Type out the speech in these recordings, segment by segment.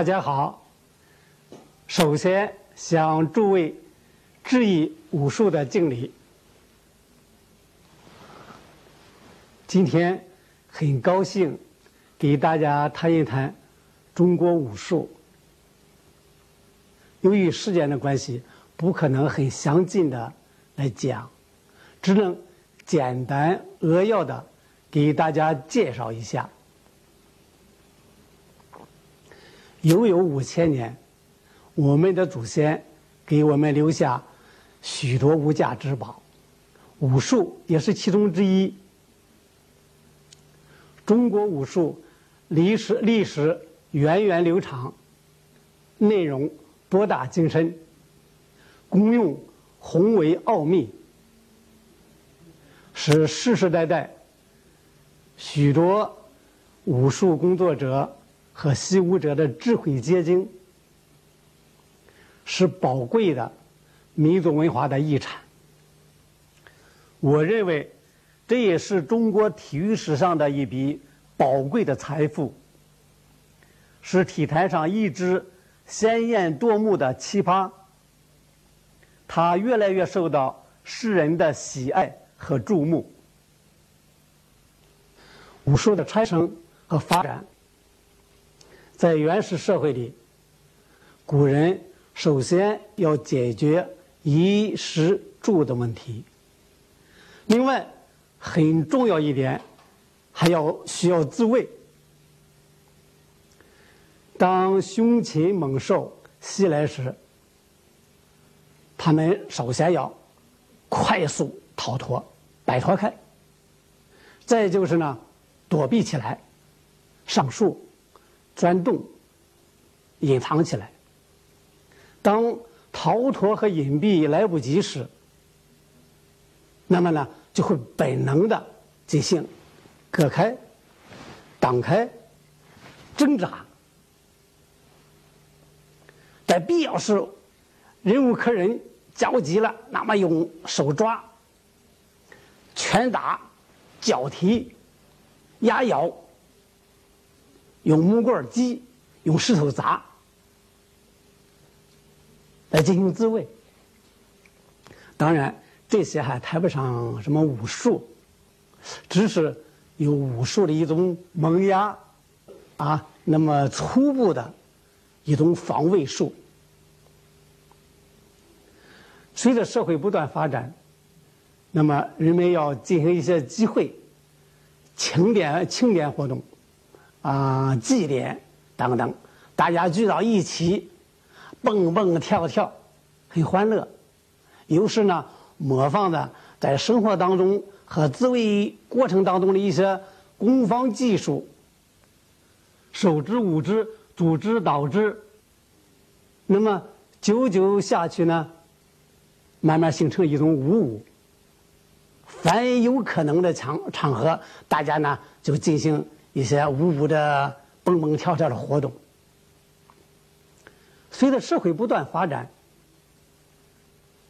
大家好，首先向诸位致以武术的敬礼。今天很高兴给大家谈一谈中国武术。由于时间的关系，不可能很详尽的来讲，只能简单扼要的给大家介绍一下。悠悠五千年，我们的祖先给我们留下许多无价之宝，武术也是其中之一。中国武术历史历史源远流长，内容博大精深，功用宏伟奥秘，是世世代代许多武术工作者。和习武者的智慧结晶，是宝贵的民族文化的遗产。我认为，这也是中国体育史上的一笔宝贵的财富，是体坛上一支鲜艳夺目的奇葩。它越来越受到世人的喜爱和注目。武术的传承和发展。在原始社会里，古人首先要解决衣食住的问题。另外，很重要一点，还要需要自卫。当凶禽猛兽袭来时，他们首先要快速逃脱、摆脱开。再就是呢，躲避起来，上树。钻洞，隐藏起来。当逃脱和隐蔽来不及时，那么呢，就会本能的进行隔开、挡开、挣扎。在必要时，忍无可忍、焦急了，那么用手抓、拳打、脚踢、压腰。用木棍击，用石头砸，来进行自卫。当然，这些还谈不上什么武术，只是有武术的一种萌芽，啊，那么初步的一种防卫术。随着社会不断发展，那么人们要进行一些集会、庆典、庆典活动。啊，祭典等等，大家聚到一起，蹦蹦跳跳，很欢乐。有时呢，模仿的在生活当中和自卫过程当中的一些攻防技术，手之舞之，组之导之。那么久久下去呢，慢慢形成一种舞舞。凡有可能的场场合，大家呢就进行。一些舞舞的蹦蹦跳跳的活动，随着社会不断发展，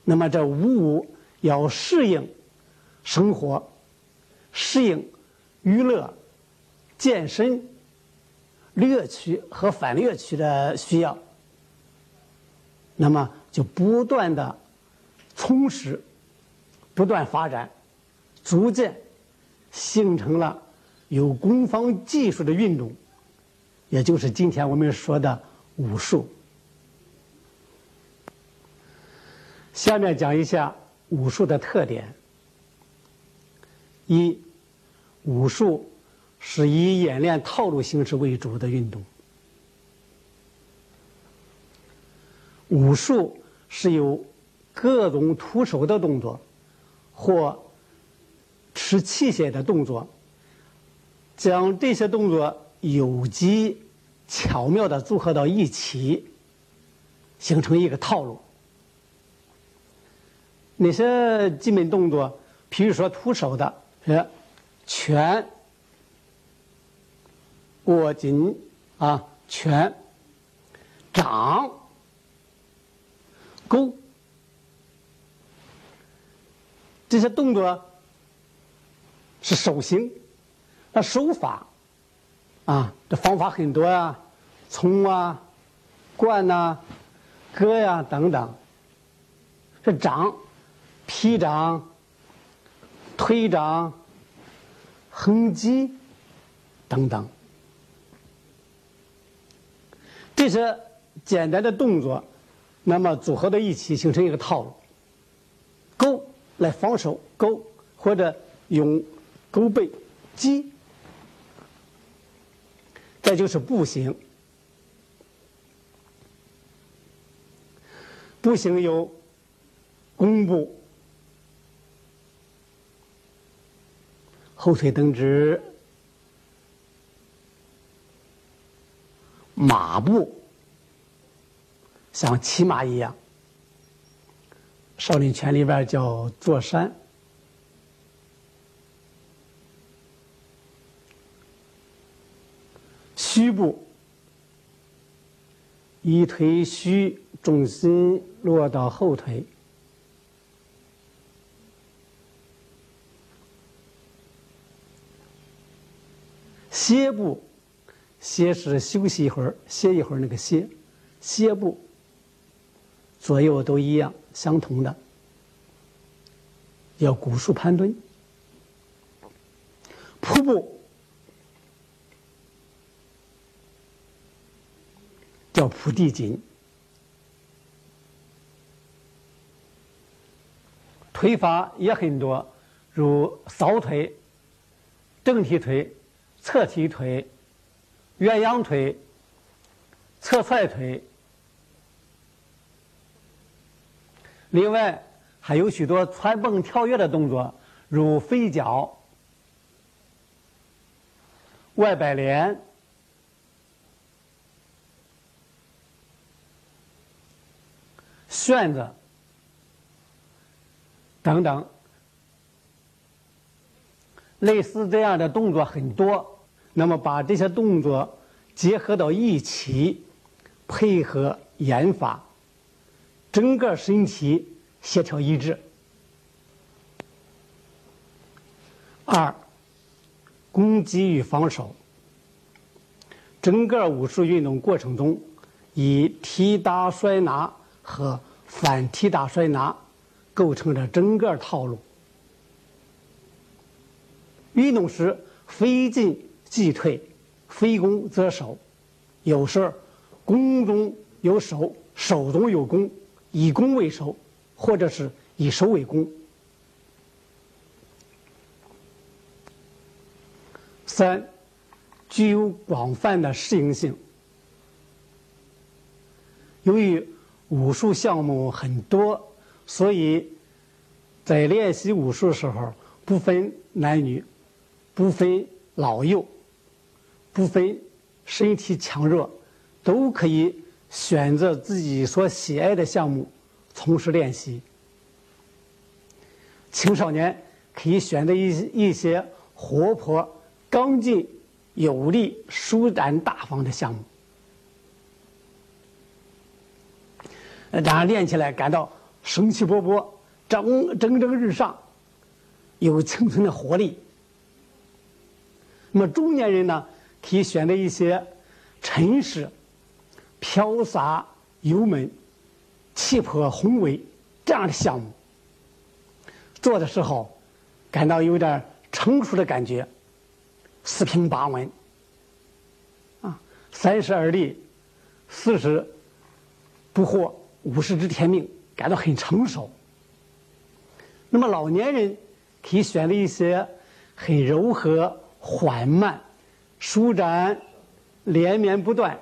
那么这舞舞要适应生活、适应娱乐、健身、乐趣和反乐趣的需要，那么就不断的充实、不断发展，逐渐形成了。有攻防技术的运动，也就是今天我们说的武术。下面讲一下武术的特点：一，武术是以演练套路形式为主的运动；武术是由各种徒手的动作或持器械的动作。将这些动作有机、巧妙的组合到一起，形成一个套路。那些基本动作，比如说徒手的，是拳、握紧啊，拳、掌、勾，这些动作是手型。手法，啊，这方法很多啊，从啊、灌呐、割呀等等。这掌、劈掌、推掌、横击等等。这些简单的动作，那么组合到一起形成一个套路。勾来防守，勾或者用勾背击。再就是步行，步行有弓步、后腿蹬直、马步，像骑马一样。少林拳里边叫坐山。虚步，一腿虚，重心落到后腿。歇步，歇是休息一会儿，歇一会儿那个歇，歇步。左右都一样，相同的，要古树盘蹲。瀑布叫铺地锦，腿法也很多，如扫腿、正踢腿、侧踢腿、鸳鸯腿、侧踹腿。另外，还有许多窜蹦跳跃的动作，如飞脚、外摆连、旋子等等。类似这样的动作很多，那么把这些动作结合到一起，配合演法。整个身体协调一致。二，攻击与防守。整个武术运动过程中，以踢打摔拿和反踢打摔拿构成了整个套路。运动时，非进即退，非攻则守。有时攻中有守，守中有攻。以攻为守，或者是以守为攻。三，具有广泛的适应性。由于武术项目很多，所以在练习武术的时候，不分男女，不分老幼，不分身体强弱，都可以。选择自己所喜爱的项目从事练习。青少年可以选择一一些活泼、刚劲、有力、舒展大方的项目，这样练起来感到生气勃勃、蒸蒸蒸日上，有青春的活力。那么中年人呢，可以选择一些沉实。飘洒、油门、气魄宏伟这样的项目，做的时候感到有点成熟的感觉，四平八稳，啊，三十而立，四十不惑，五十知天命，感到很成熟。那么老年人可以选择一些很柔和、缓慢、舒展、连绵不断。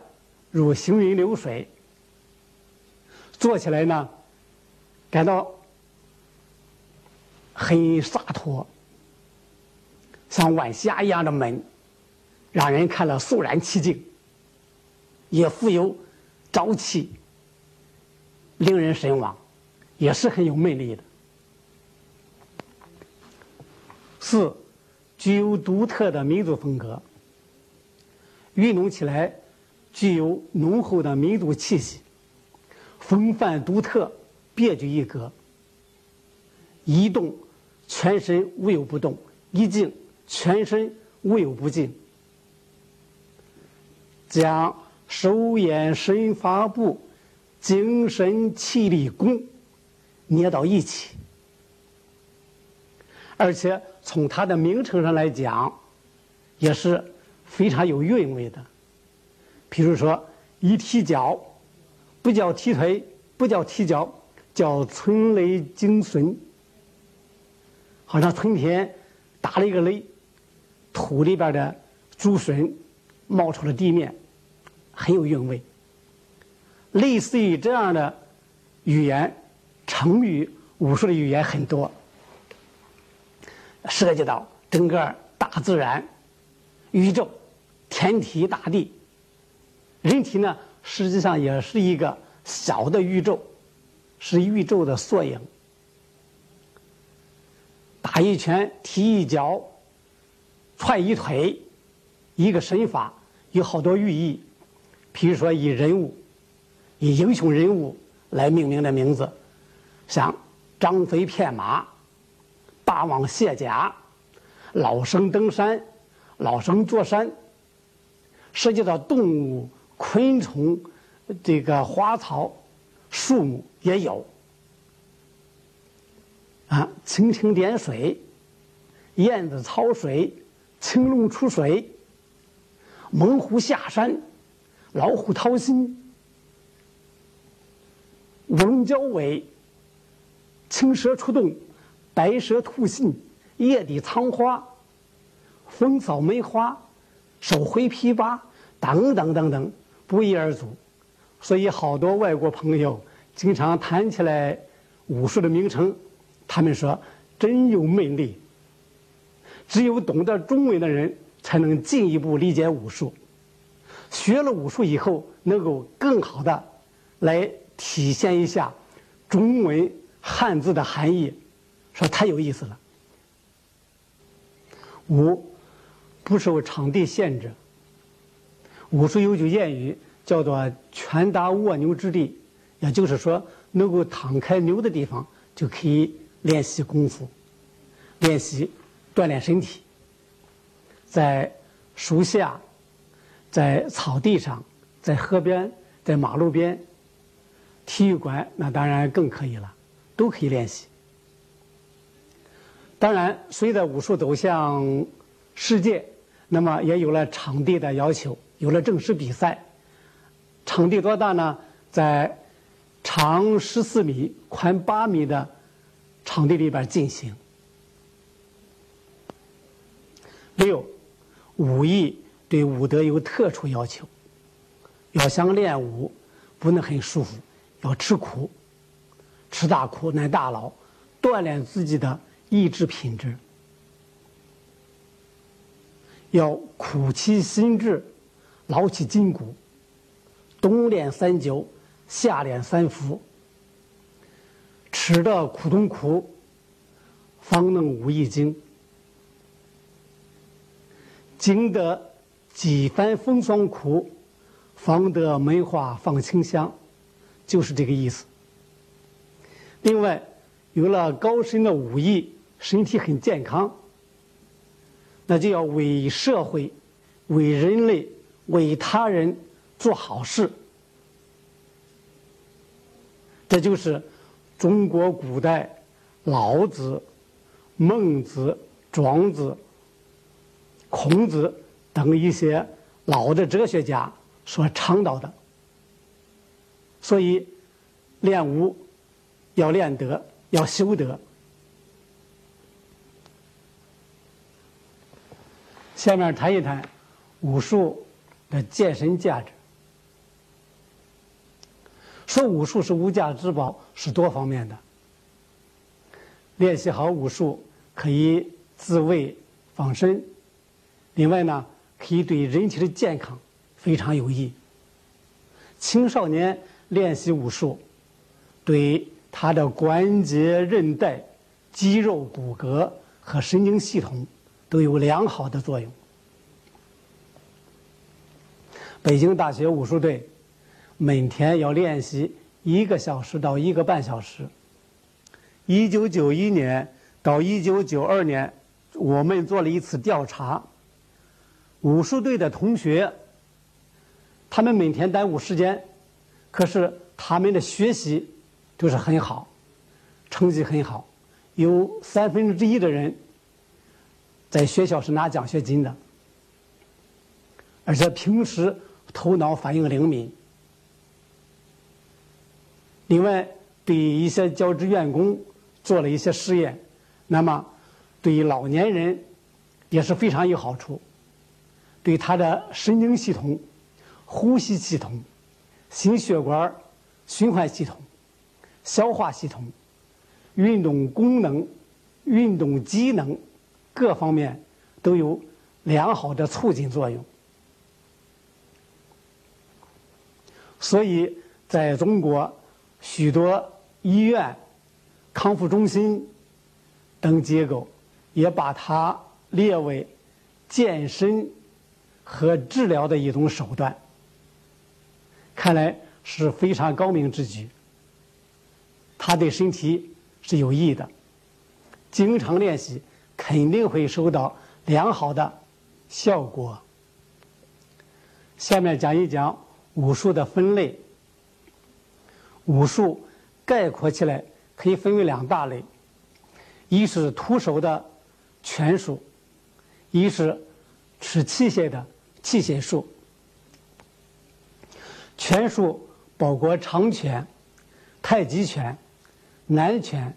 如行云流水，做起来呢，感到很洒脱，像晚霞一样的美，让人看了肃然起敬，也富有朝气，令人神往，也是很有魅力的。四，具有独特的民族风格，运动起来。具有浓厚的民族气息，风范独特，别具一格。一动，全身无有不动；一静，全身无有不静。将手眼身法步、精神气力功捏到一起，而且从它的名称上来讲，也是非常有韵味的。比如说，一踢脚，不叫踢腿，不叫踢脚，叫春雷惊笋，好像春天打了一个雷，土里边的竹笋冒出了地面。很有韵味。类似于这样的语言，成语武术的语言很多，涉及到整个大自然、宇宙、天体、大地。人体呢，实际上也是一个小的宇宙，是宇宙的缩影。打一拳、踢一脚、踹一腿，一个身法，有好多寓意。比如说，以人物、以英雄人物来命名的名字，像张飞骗马、霸王卸甲、老生登山、老生坐山，涉及到动物、昆虫、这个花草、树木也有。啊，蜻蜓点水、燕子操水、青龙出水、猛虎下山。老虎掏心，乌龙交尾，青蛇出洞，白蛇吐信，夜底藏花，风扫梅花，手挥琵琶，等等等等，不一而足。所以，好多外国朋友经常谈起来武术的名称，他们说真有魅力。只有懂得中文的人，才能进一步理解武术。学了武术以后，能够更好的来体现一下中文汉字的含义，说太有意思了。五不受场地限制，武术有句谚语叫做“拳打蜗牛之地”，也就是说，能够躺开牛的地方就可以练习功夫，练习锻炼身体，在树下。在草地上，在河边，在马路边，体育馆那当然更可以了，都可以练习。当然，随着武术走向世界，那么也有了场地的要求，有了正式比赛。场地多大呢？在长十四米、宽八米的场地里边进行。六，武艺。对武德有特殊要求，要想练武，不能很舒服，要吃苦，吃大苦耐大劳，锻炼自己的意志品质，要苦其心志，劳其筋骨，冬练三九，夏练三伏，吃得苦中苦，方能武艺精，经得。几番风霜苦，方得梅花放清香，就是这个意思。另外，有了高深的武艺，身体很健康，那就要为社会、为人类、为他人做好事。这就是中国古代老子、孟子、庄子、孔子。等一些老的哲学家所倡导的，所以练武要练德，要修德。下面谈一谈武术的健身价值。说武术是无价之宝，是多方面的。练习好武术可以自卫防身，另外呢。可以对人体的健康非常有益。青少年练习武术，对他的关节、韧带、肌肉、骨骼和神经系统都有良好的作用。北京大学武术队每天要练习一个小时到一个半小时。一九九一年到一九九二年，我们做了一次调查。武术队的同学他们每天耽误时间，可是他们的学习就是很好，成绩很好，有三分之一的人在学校是拿奖学金的，而且平时头脑反应灵敏。另外，对一些教职员工做了一些实验，那么对老年人也是非常有好处，对他的神经系统。呼吸系统、心血管、循环系统、消化系统、运动功能、运动机能各方面都有良好的促进作用。所以，在中国许多医院、康复中心等机构也把它列为健身和治疗的一种手段。看来是非常高明之举，它对身体是有益的，经常练习肯定会收到良好的效果。下面讲一讲武术的分类。武术概括起来可以分为两大类，一是徒手的拳术，一是持器械的器械术。拳术包括长拳、太极拳、南拳、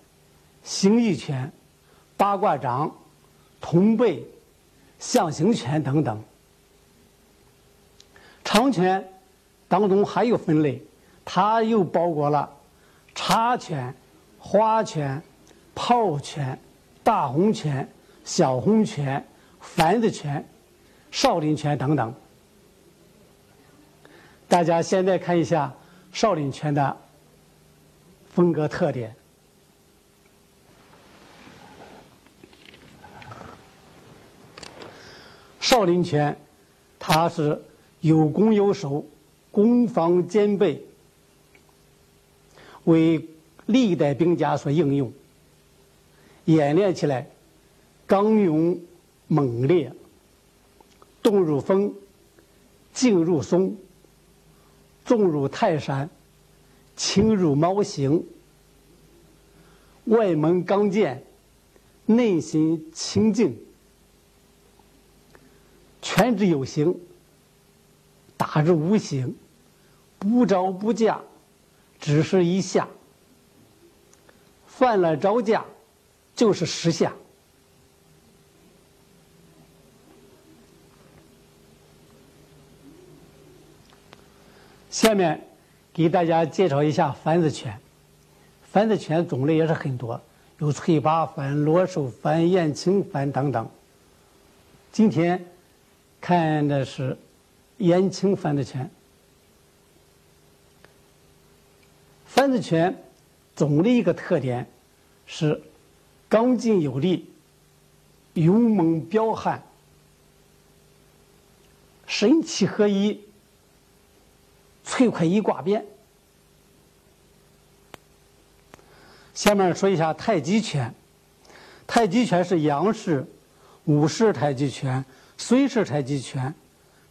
形意拳、八卦掌、通背、象形拳等等。长拳当中还有分类，它又包括了插拳、花拳、炮拳、大红拳、小红拳、反子拳、少林拳等等。大家现在看一下少林拳的风格特点。少林拳，它是有攻有守，攻防兼备，为历代兵家所应用。演练起来刚勇猛烈，动如风，静如松。重如泰山，轻如猫行。外蒙刚健，内心清净。拳之有形，打之无形。不招不架，只是一下。犯了招架，就是十下。下面给大家介绍一下反子拳。反子拳种类也是很多，有翠拔反、罗手反、燕青反等等。今天看的是燕青反子拳。反子拳总的一个特点是刚劲有力、勇猛彪悍、神气合一。脆快一挂鞭。下面说一下太极拳。太极拳是杨氏、武氏太极拳、孙氏太极拳、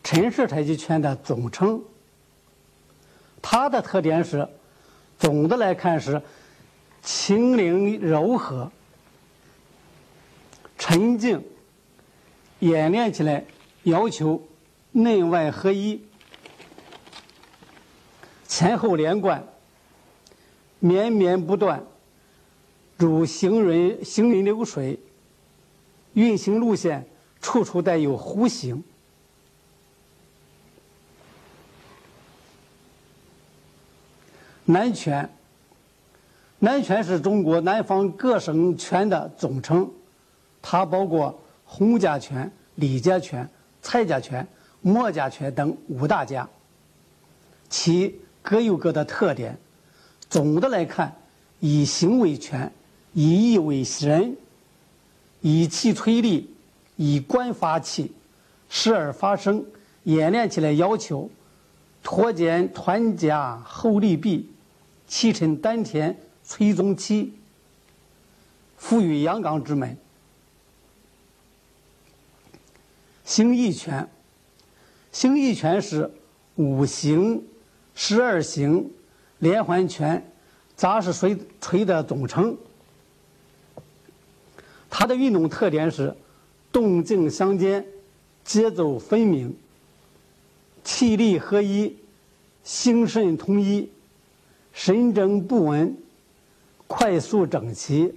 陈氏太极拳的总称。它的特点是，总的来看是轻灵柔和、沉静，演练起来要求内外合一。前后连贯，绵绵不断，如行人行云流水。运行路线处处带有弧形。南拳，南拳是中国南方各省拳的总称，它包括洪家拳、李家拳、蔡家拳、莫家拳等五大家，其。各有各的特点，总的来看，以形为拳，以意为人，以气催力，以官发气，时而发声。演练起来要求：托肩团甲后立臂，气沉丹田催中气，赋予阳刚之美。形意拳，形意拳是。五行、十二行、连环拳、杂式锤锤的总称。它的运动特点是动静相间，节奏分明，气力合一，心肾统一，神正不稳，快速整齐，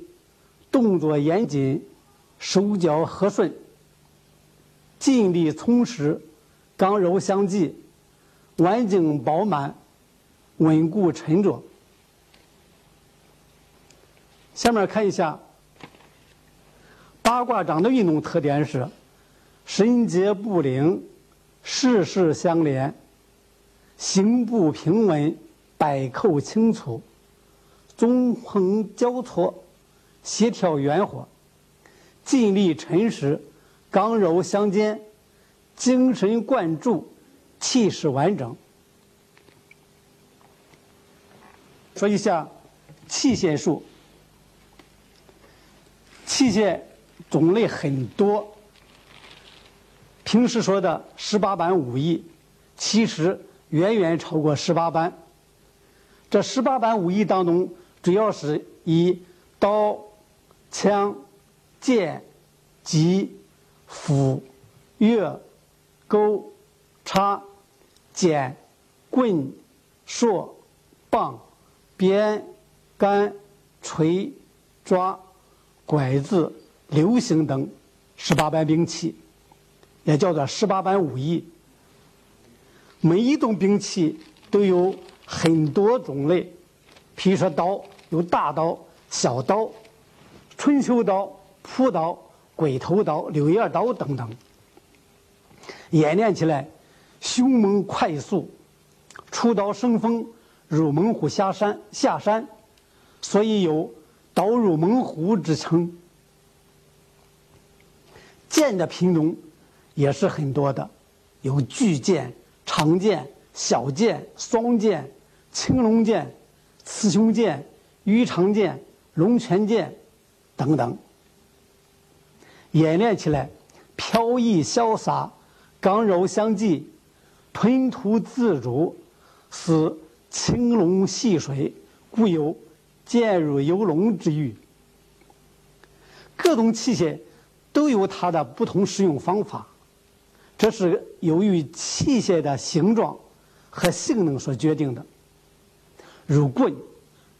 动作严谨，手脚和顺，劲力充实，刚柔相济，完整饱满，稳固沉着。下面看一下。八卦掌的运动特点是神节不灵，事事相连，行步平稳，摆扣清楚，纵横交错，协调圆活，尽力沉实，刚柔相间，精神贯注，气势完整。说一下器械术，器械。种类很多，平时说的十八般武艺，其实远远超过十八般。这十八般武艺当中，主要是以刀、枪、剑、戟、斧、钺、钩、叉、剪、棍、槊、棒、鞭、杆、锤、抓、拐子。流星等十八般兵器，也叫做十八般武艺。每一种兵器都有很多种类，比如说刀有大刀、小刀、春秋刀、朴刀、鬼头刀、柳叶刀等等。演练起来凶猛快速，出刀生风，入猛虎下山下山，所以有刀入猛虎之称。剑的品种也是很多的，有巨剑、长剑、小剑、双剑、青龙剑、雌雄剑、鱼肠剑、龙泉剑等等。演练起来飘逸潇洒，刚柔相济，吞吐自如，似青龙戏水，故有剑入游龙之誉。各种器械。都有它的不同使用方法，这是由于器械的形状和性能所决定的。如棍，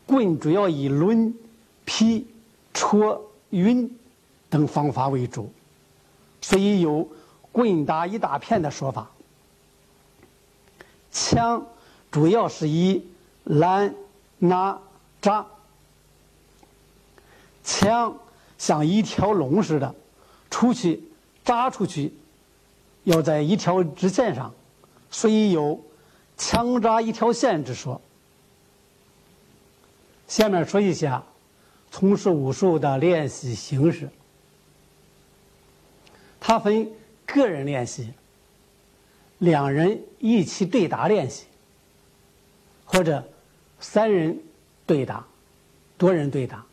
棍主要以抡、劈、戳、晕等方法为主，所以有“棍打一大片”的说法。枪主要是以拦、拿、扎，枪像一条龙似的。出去扎出去，要在一条直线上，所以有“枪扎一条线”之说。下面说一下从事武术的练习形式。它分个人练习、两人一起对打练习，或者三人对打、多人对打，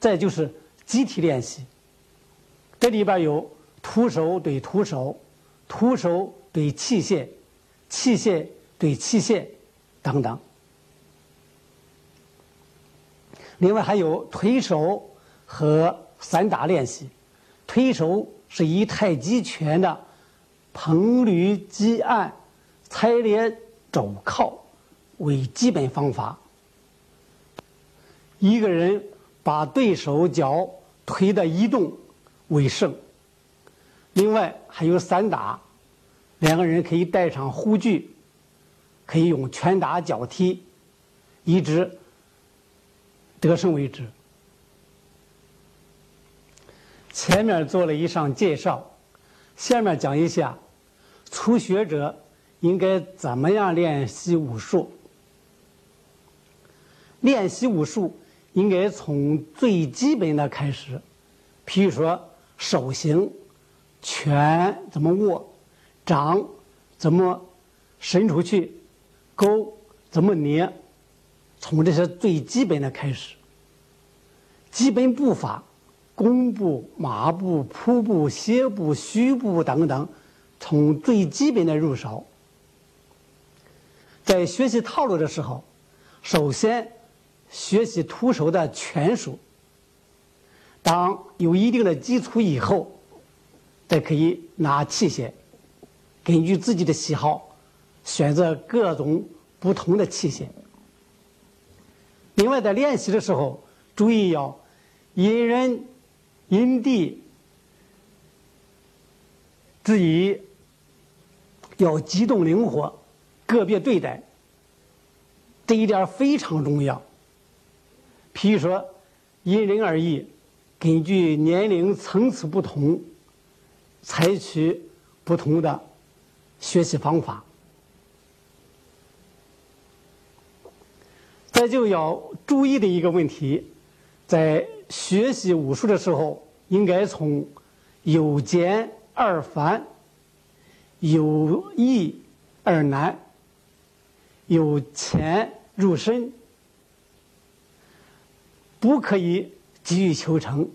再就是集体练习。这里边有徒手对徒手、徒手对器械、器械对器械等等。另外还有推手和散打练习。推手是以太极拳的横捋击按、踩咧肘靠为基本方法。一个人把对手脚推的移动。为胜。另外还有散打，两个人可以带上护具，可以用拳打脚踢，一直得胜为止。前面做了一上介绍，下面讲一下初学者应该怎么样练习武术。练习武术应该从最基本的开始，譬如说。手型，拳怎么握，掌怎么伸出去，勾怎么捏，从这些最基本的开始。基本步法，弓步、马步、扑步、歇步、虚步等等，从最基本的入手。在学习套路的时候，首先学习徒手的拳术。当有一定的基础以后，再可以拿器械，根据自己的喜好选择各种不同的器械。另外，在练习的时候，注意要因人因地制宜，要机动灵活，个别对待。这一点非常重要。譬如说，因人而异，根据年龄层次不同，采取不同的学习方法。再就要注意的一个问题，在学习武术的时候，应该从有简而繁、有易而难、由浅入深，不可以急于求成，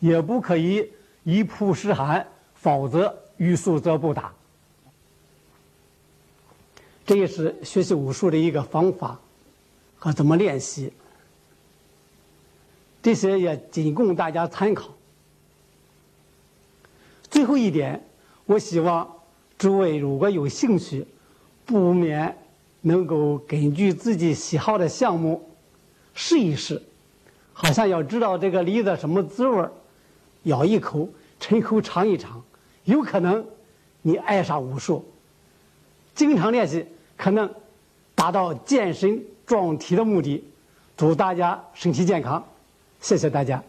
也不可以一曝十寒，否则欲速则不达。这也是学习武术的一个方法和怎么练习，这些也仅供大家参考。最后一点，我希望诸位如果有兴趣，不免能够根据自己喜好的项目试一试，好像要知道这个梨子什么滋味咬一口，抻口尝一尝，有可能你爱上武术，经常练习。可能达到健身壮体的目的，祝大家身体健康，谢谢大家。